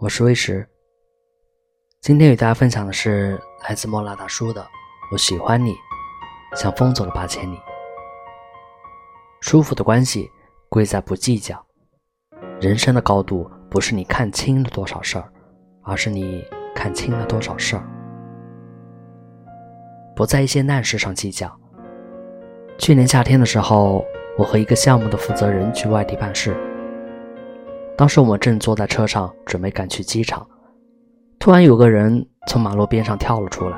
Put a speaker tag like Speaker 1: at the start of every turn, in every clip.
Speaker 1: 我是魏石，今天与大家分享的是来自莫拉大叔的《我喜欢你，像风走了八千里》。舒服的关系贵在不计较，人生的高度不是你看清了多少事儿，而是你看清了多少事儿。不在一些难事上计较。去年夏天的时候，我和一个项目的负责人去外地办事。当时我们正坐在车上，准备赶去机场，突然有个人从马路边上跳了出来，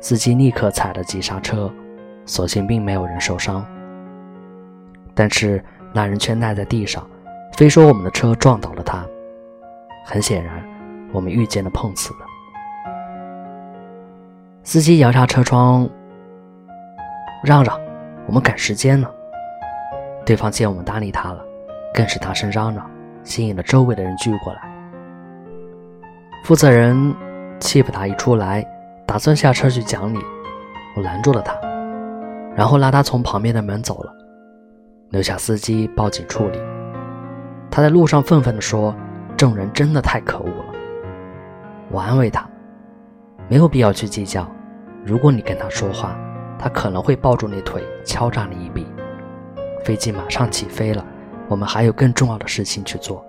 Speaker 1: 司机立刻踩了急刹车，所幸并没有人受伤。但是那人却赖在地上，非说我们的车撞倒了他。很显然，我们遇见了碰瓷的。司机摇下车窗，让让，我们赶时间呢。对方见我们搭理他了，更是大声嚷嚷。吸引了周围的人聚过来。负责人气不打一处来，打算下车去讲理，我拦住了他，然后拉他从旁边的门走了，留下司机报警处理。他在路上愤愤地说：“证人真的太可恶了。”我安慰他：“没有必要去计较，如果你跟他说话，他可能会抱住你腿敲诈你一笔。”飞机马上起飞了。我们还有更重要的事情去做。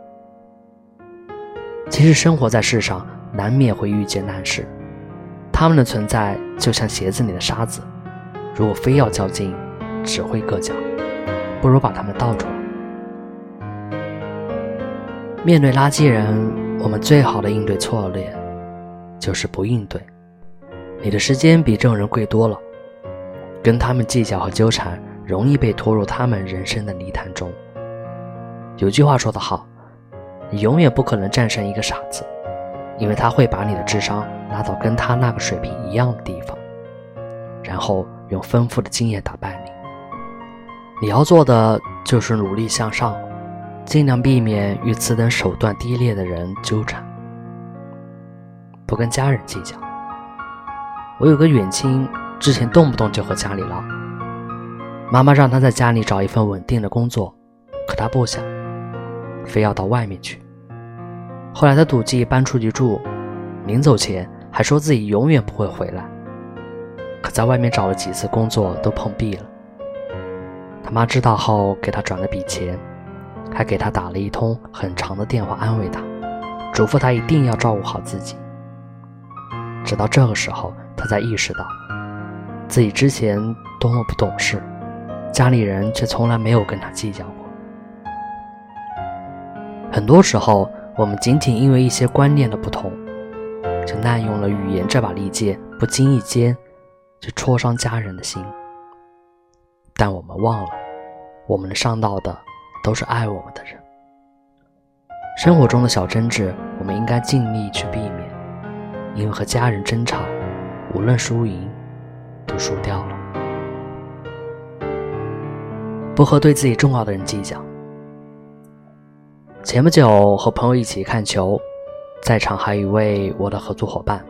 Speaker 1: 其实生活在世上，难免会遇见难事，他们的存在就像鞋子里的沙子，如果非要较劲，只会硌脚，不如把它们倒出来。面对垃圾人，我们最好的应对策略就是不应对。你的时间比众人贵多了，跟他们计较和纠缠，容易被拖入他们人生的泥潭中。有句话说得好，你永远不可能战胜一个傻子，因为他会把你的智商拉到跟他那个水平一样的地方，然后用丰富的经验打败你。你要做的就是努力向上，尽量避免与此等手段低劣的人纠缠，不跟家人计较。我有个远亲，之前动不动就和家里闹，妈妈让他在家里找一份稳定的工作，可他不想。非要到外面去。后来他赌气搬出去住，临走前还说自己永远不会回来。可在外面找了几次工作都碰壁了。他妈知道后给他转了笔钱，还给他打了一通很长的电话安慰他，嘱咐他一定要照顾好自己。直到这个时候，他才意识到自己之前多么不懂事，家里人却从来没有跟他计较过。很多时候，我们仅仅因为一些观念的不同，就滥用了语言这把利剑，不经意间就戳伤家人的心。但我们忘了，我们伤到的都是爱我们的人。生活中的小争执，我们应该尽力去避免，因为和家人争吵，无论输赢，都输掉了。不和对自己重要的人计较。前不久和朋友一起看球，在场还有一位我的合作伙伴。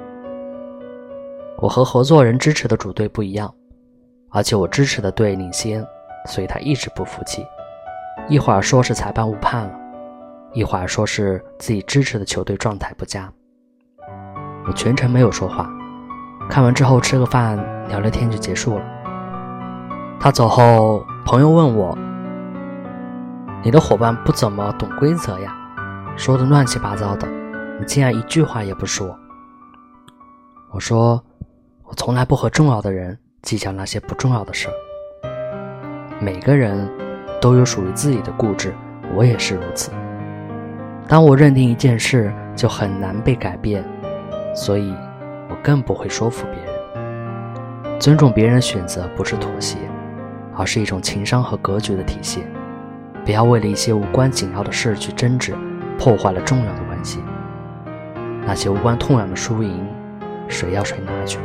Speaker 1: 我和合作人支持的主队不一样，而且我支持的队领先，所以他一直不服气。一会儿说是裁判误判了，一会儿说是自己支持的球队状态不佳。我全程没有说话，看完之后吃个饭聊聊天就结束了。他走后，朋友问我。你的伙伴不怎么懂规则呀，说的乱七八糟的，你竟然一句话也不说。我说，我从来不和重要的人计较那些不重要的事儿。每个人都有属于自己的固执，我也是如此。当我认定一件事，就很难被改变，所以我更不会说服别人。尊重别人的选择不是妥协，而是一种情商和格局的体现。不要为了一些无关紧要的事去争执，破坏了重要的关系。那些无关痛痒的输赢，谁要谁拿去吧。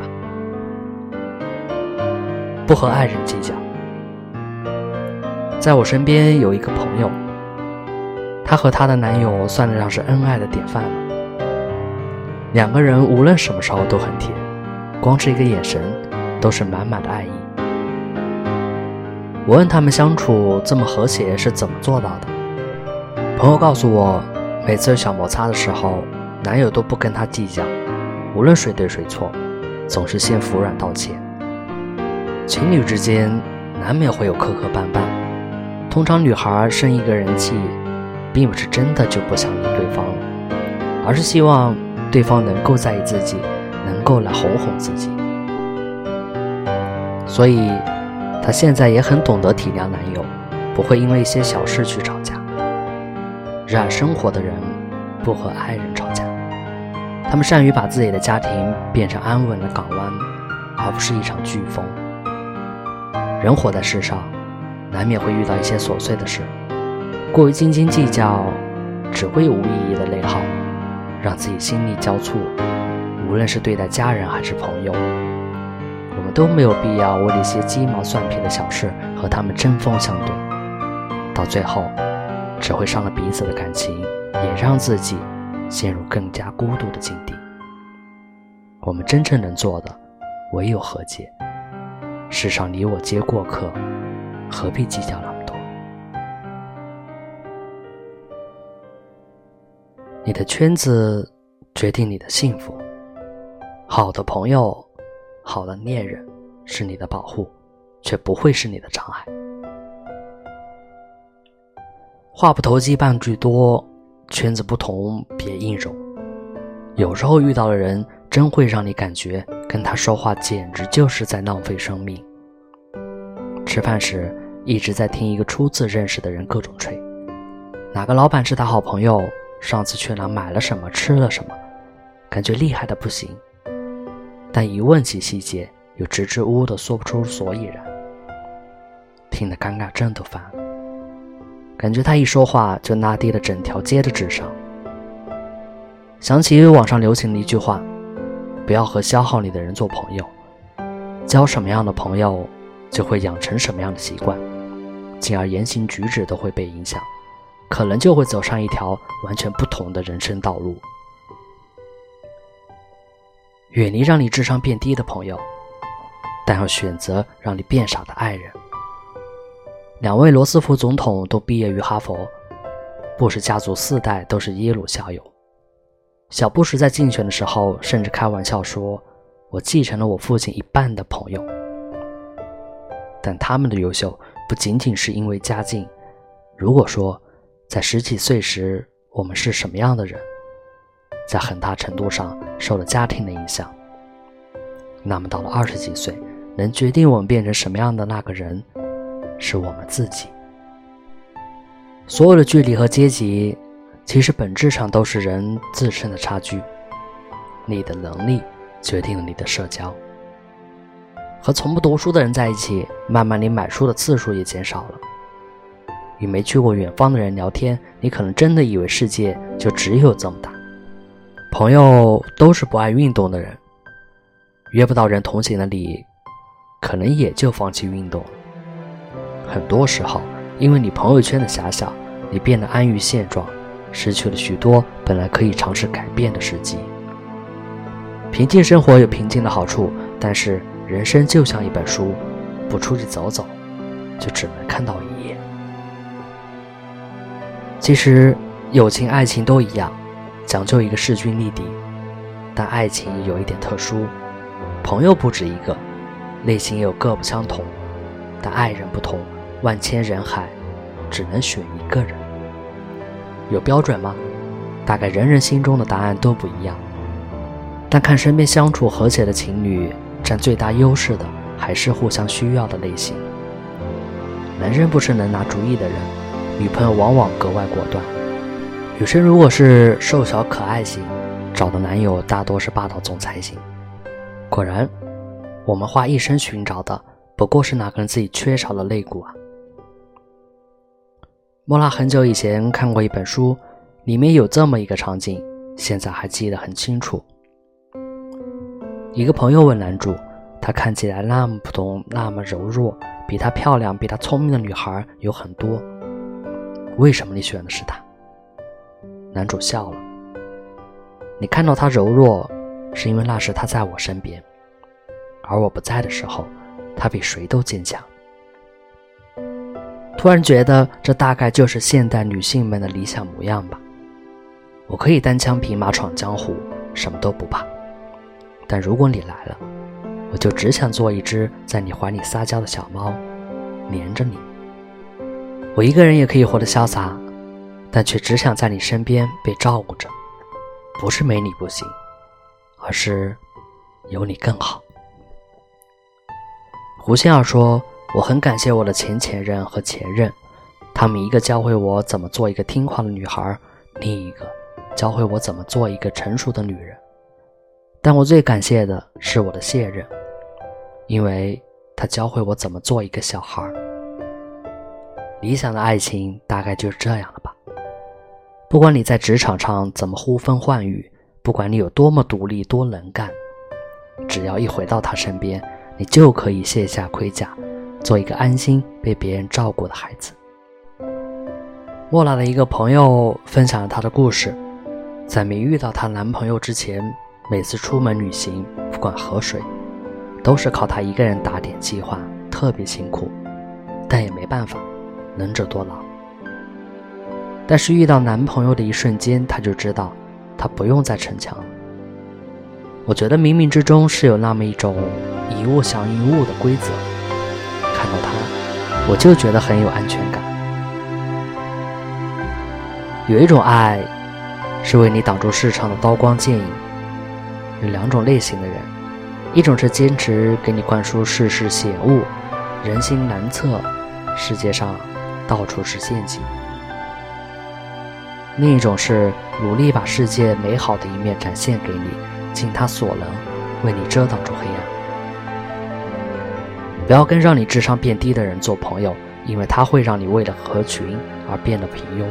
Speaker 1: 不和爱人计较。在我身边有一个朋友，她和她的男友算得上是恩爱的典范了。两个人无论什么时候都很甜，光是一个眼神，都是满满的爱意。我问他们相处这么和谐是怎么做到的？朋友告诉我，每次有小摩擦的时候，男友都不跟她计较，无论谁对谁错，总是先服软道歉。情侣之间难免会有磕磕绊绊，通常女孩生一个人气，并不是真的就不想理对方了，而是希望对方能够在意自己，能够来哄哄自己。所以，她现在也很懂得体谅男友，不会因为一些小事去吵架。热爱生活的人不和爱人吵架，他们善于把自己的家庭变成安稳的港湾，而不是一场飓风。人活在世上，难免会遇到一些琐碎的事，过于斤斤计较，只会有无意义的内耗，让自己心力交瘁。无论是对待家人还是朋友，都没有必要为那些鸡毛蒜皮的小事和他们针锋相对，到最后。只会伤了彼此的感情，也让自己陷入更加孤独的境地。我们真正能做的，唯有和解。世上你我皆过客，何必计较那么多？你的圈子决定你的幸福。好的朋友，好的恋人，是你的保护，却不会是你的障碍。话不投机半句多，圈子不同别硬融。有时候遇到的人，真会让你感觉跟他说话简直就是在浪费生命。吃饭时一直在听一个初次认识的人各种吹，哪个老板是他好朋友，上次去哪买了什么吃了什么，感觉厉害的不行。但一问起细节，又支支吾吾的说不出所以然，听得尴尬症都犯了。感觉他一说话就拉低了整条街的智商。想起网上流行的一句话：“不要和消耗你的人做朋友，交什么样的朋友，就会养成什么样的习惯，进而言行举止都会被影响，可能就会走上一条完全不同的人生道路。”远离让你智商变低的朋友，但要选择让你变傻的爱人。两位罗斯福总统都毕业于哈佛，布什家族四代都是耶鲁校友。小布什在竞选的时候甚至开玩笑说：“我继承了我父亲一半的朋友。”但他们的优秀不仅仅是因为家境。如果说在十几岁时我们是什么样的人，在很大程度上受了家庭的影响，那么到了二十几岁，能决定我们变成什么样的那个人。是我们自己。所有的距离和阶级，其实本质上都是人自身的差距。你的能力决定了你的社交。和从不读书的人在一起，慢慢你买书的次数也减少了。与没去过远方的人聊天，你可能真的以为世界就只有这么大。朋友都是不爱运动的人，约不到人同行的你，可能也就放弃运动。很多时候，因为你朋友圈的狭小，你变得安于现状，失去了许多本来可以尝试改变的时机。平静生活有平静的好处，但是人生就像一本书，不出去走走，就只能看到一页。其实，友情、爱情都一样，讲究一个势均力敌，但爱情有一点特殊，朋友不止一个，类型也有各不相同，但爱人不同。万千人海，只能选一个人，有标准吗？大概人人心中的答案都不一样。但看身边相处和谐的情侣，占最大优势的还是互相需要的类型。男人不是能拿主意的人，女朋友往往格外果断。女生如果是瘦小可爱型，找的男友大多是霸道总裁型。果然，我们花一生寻找的，不过是哪个人自己缺少的肋骨啊？莫拉很久以前看过一本书，里面有这么一个场景，现在还记得很清楚。一个朋友问男主：“她看起来那么普通，那么柔弱，比她漂亮、比她聪明的女孩有很多，为什么你选的是她？”男主笑了：“你看到她柔弱，是因为那时她在我身边，而我不在的时候，她比谁都坚强。”突然觉得，这大概就是现代女性们的理想模样吧。我可以单枪匹马闯江湖，什么都不怕。但如果你来了，我就只想做一只在你怀里撒娇的小猫，黏着你。我一个人也可以活得潇洒，但却只想在你身边被照顾着。不是没你不行，而是有你更好。胡仙儿说：“我很感谢我的前前任和前任，他们一个教会我怎么做一个听话的女孩，另一个教会我怎么做一个成熟的女人。但我最感谢的是我的现任，因为他教会我怎么做一个小孩。理想的爱情大概就是这样了吧。不管你在职场上怎么呼风唤雨，不管你有多么独立、多能干，只要一回到他身边。”你就可以卸下盔甲，做一个安心被别人照顾的孩子。莫娜的一个朋友分享了她的故事，在没遇到她男朋友之前，每次出门旅行，不管河水，都是靠她一个人打点计划，特别辛苦，但也没办法，能者多劳。但是遇到男朋友的一瞬间，她就知道，她不用再逞强了。我觉得冥冥之中是有那么一种。以物降一物的规则，看到他，我就觉得很有安全感。有一种爱，是为你挡住世上的刀光剑影。有两种类型的人，一种是坚持给你灌输世事险恶、人心难测、世界上到处是陷阱；另一种是努力把世界美好的一面展现给你，尽他所能为你遮挡住黑暗。不要跟让你智商变低的人做朋友，因为他会让你为了合群而变得平庸，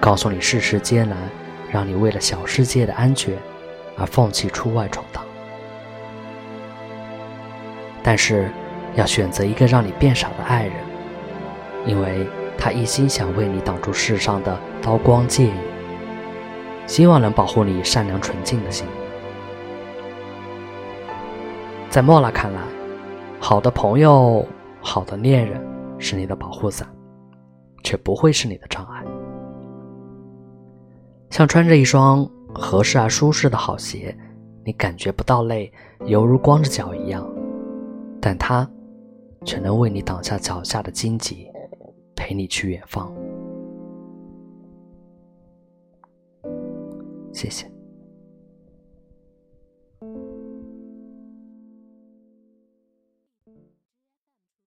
Speaker 1: 告诉你世事艰难，让你为了小世界的安全而放弃出外闯荡。但是，要选择一个让你变傻的爱人，因为他一心想为你挡住世上的刀光剑影，希望能保护你善良纯净的心。在莫拉看来。好的朋友，好的恋人，是你的保护伞，却不会是你的障碍。像穿着一双合适而舒适的好鞋，你感觉不到累，犹如光着脚一样，但它却能为你挡下脚下的荆棘，陪你去远方。谢谢。